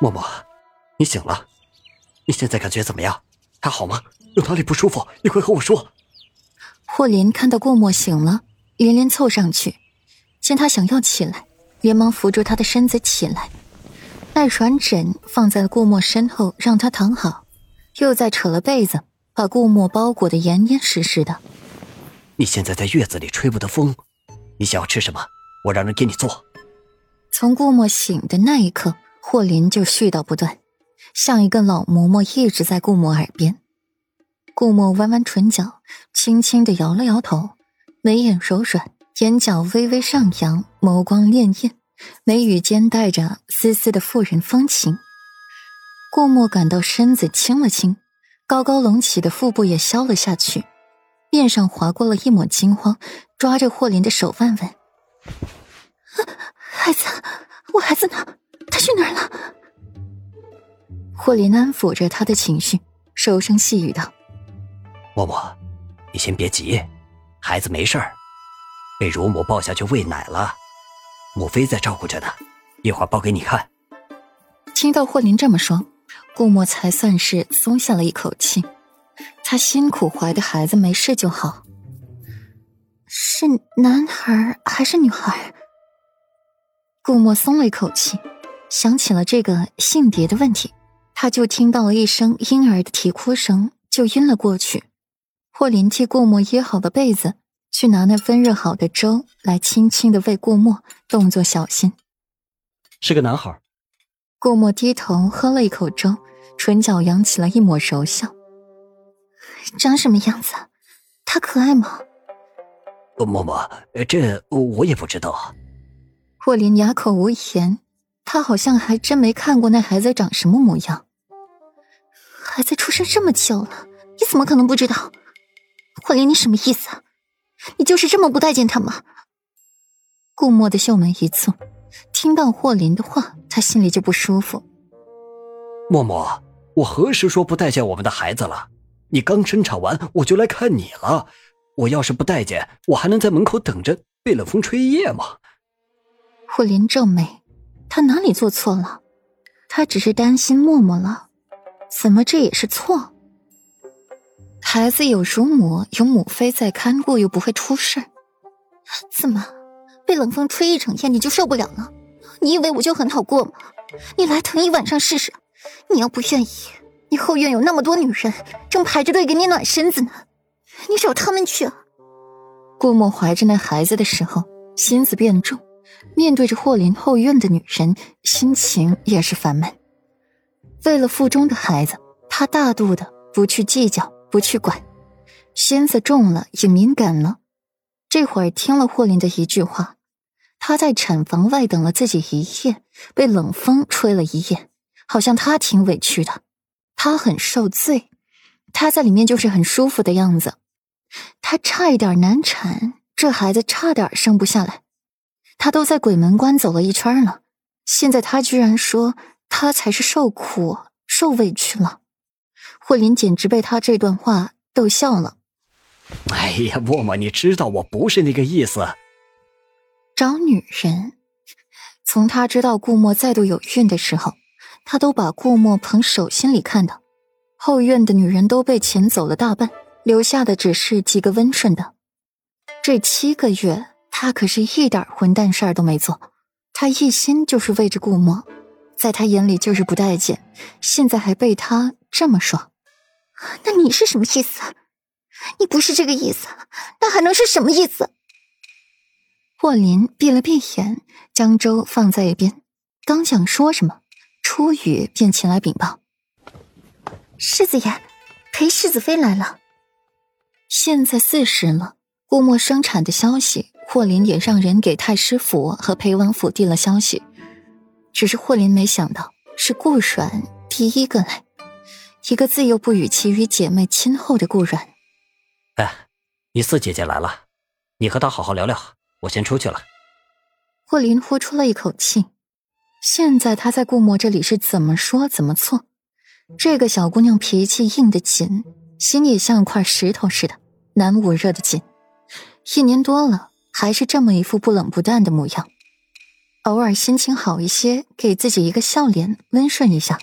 默默，你醒了，你现在感觉怎么样？还好吗？有哪里不舒服？你快和我说。霍林看到顾墨醒了，连连凑上去，见他想要起来，连忙扶住他的身子起来，带软枕放在了顾墨身后，让他躺好，又再扯了被子，把顾墨包裹得严严实实的。你现在在月子里吹不得风，你想要吃什么？我让人给你做。从顾墨醒的那一刻，霍林就絮叨不断，像一个老嬷嬷一直在顾墨耳边。顾墨弯弯唇角，轻轻的摇了摇头，眉眼柔软，眼角微微上扬，眸光潋滟，眉宇间带着丝丝的妇人风情。顾墨感到身子轻了轻，高高隆起的腹部也消了下去，面上划过了一抹惊慌，抓着霍林的手腕问：“孩子，我孩子呢？他去哪儿了？”霍林安抚着他的情绪，柔声细语道。默默，你先别急，孩子没事儿，被乳母抱下去喂奶了，母妃在照顾着呢，一会儿抱给你看。听到霍林这么说，顾墨才算是松下了一口气，他辛苦怀的孩子没事就好。是男孩还是女孩？顾墨松了一口气，想起了这个性别的问题，他就听到了一声婴儿的啼哭声，就晕了过去。霍林替顾墨掖好的被子，去拿那分热好的粥来，轻轻的喂顾墨，动作小心。是个男孩。顾墨低头喝了一口粥，唇角扬起了一抹柔笑。长什么样子？他可爱吗？默默，这我也不知道。霍林哑口无言，他好像还真没看过那孩子长什么模样。孩子出生这么久了，你怎么可能不知道？霍林，你什么意思？你就是这么不待见他吗？顾墨的秀眉一蹙，听到霍林的话，他心里就不舒服。默默，我何时说不待见我们的孩子了？你刚生产完，我就来看你了。我要是不待见，我还能在门口等着被冷风吹一夜吗？霍林皱眉，他哪里做错了？他只是担心默默了，怎么这也是错？孩子有乳母，有母妃在看顾，又不会出事。怎么，被冷风吹一整夜你就受不了了？你以为我就很好过吗？你来疼一晚上试试。你要不愿意，你后院有那么多女人正排着队给你暖身子呢，你找他们去啊。顾墨怀着那孩子的时候，心思变重，面对着霍林后院的女人，心情也是烦闷。为了腹中的孩子，他大度的不去计较。不去管，心思重了也敏感了。这会儿听了霍林的一句话，他在产房外等了自己一夜，被冷风吹了一夜，好像他挺委屈的，他很受罪，他在里面就是很舒服的样子。他差一点难产，这孩子差点生不下来，他都在鬼门关走了一圈了，现在他居然说他才是受苦、受委屈了。霍林简直被他这段话逗笑了。哎呀，默默，你知道我不是那个意思。找女人，从他知道顾墨再度有孕的时候，他都把顾墨捧手心里看的。后院的女人都被遣走了大半，留下的只是几个温顺的。这七个月，他可是一点混蛋事儿都没做，他一心就是为着顾墨，在他眼里就是不待见，现在还被他这么说。那你是什么意思？你不是这个意思，那还能是什么意思？霍林闭了闭眼，将粥放在一边，刚想说什么，初雨便前来禀报：“世子爷，裴世子妃来了。”现在四时了，顾墨生产的消息，霍林也让人给太师府和裴王府递了消息，只是霍林没想到是顾阮第一个来。一个自幼不与其余姐妹亲厚的顾阮，哎，你四姐姐来了，你和她好好聊聊，我先出去了。霍林呼出了一口气，现在他在顾墨这里是怎么说怎么错。这个小姑娘脾气硬得紧，心也像块石头似的，难捂热的紧。一年多了，还是这么一副不冷不淡的模样。偶尔心情好一些，给自己一个笑脸，温顺一下。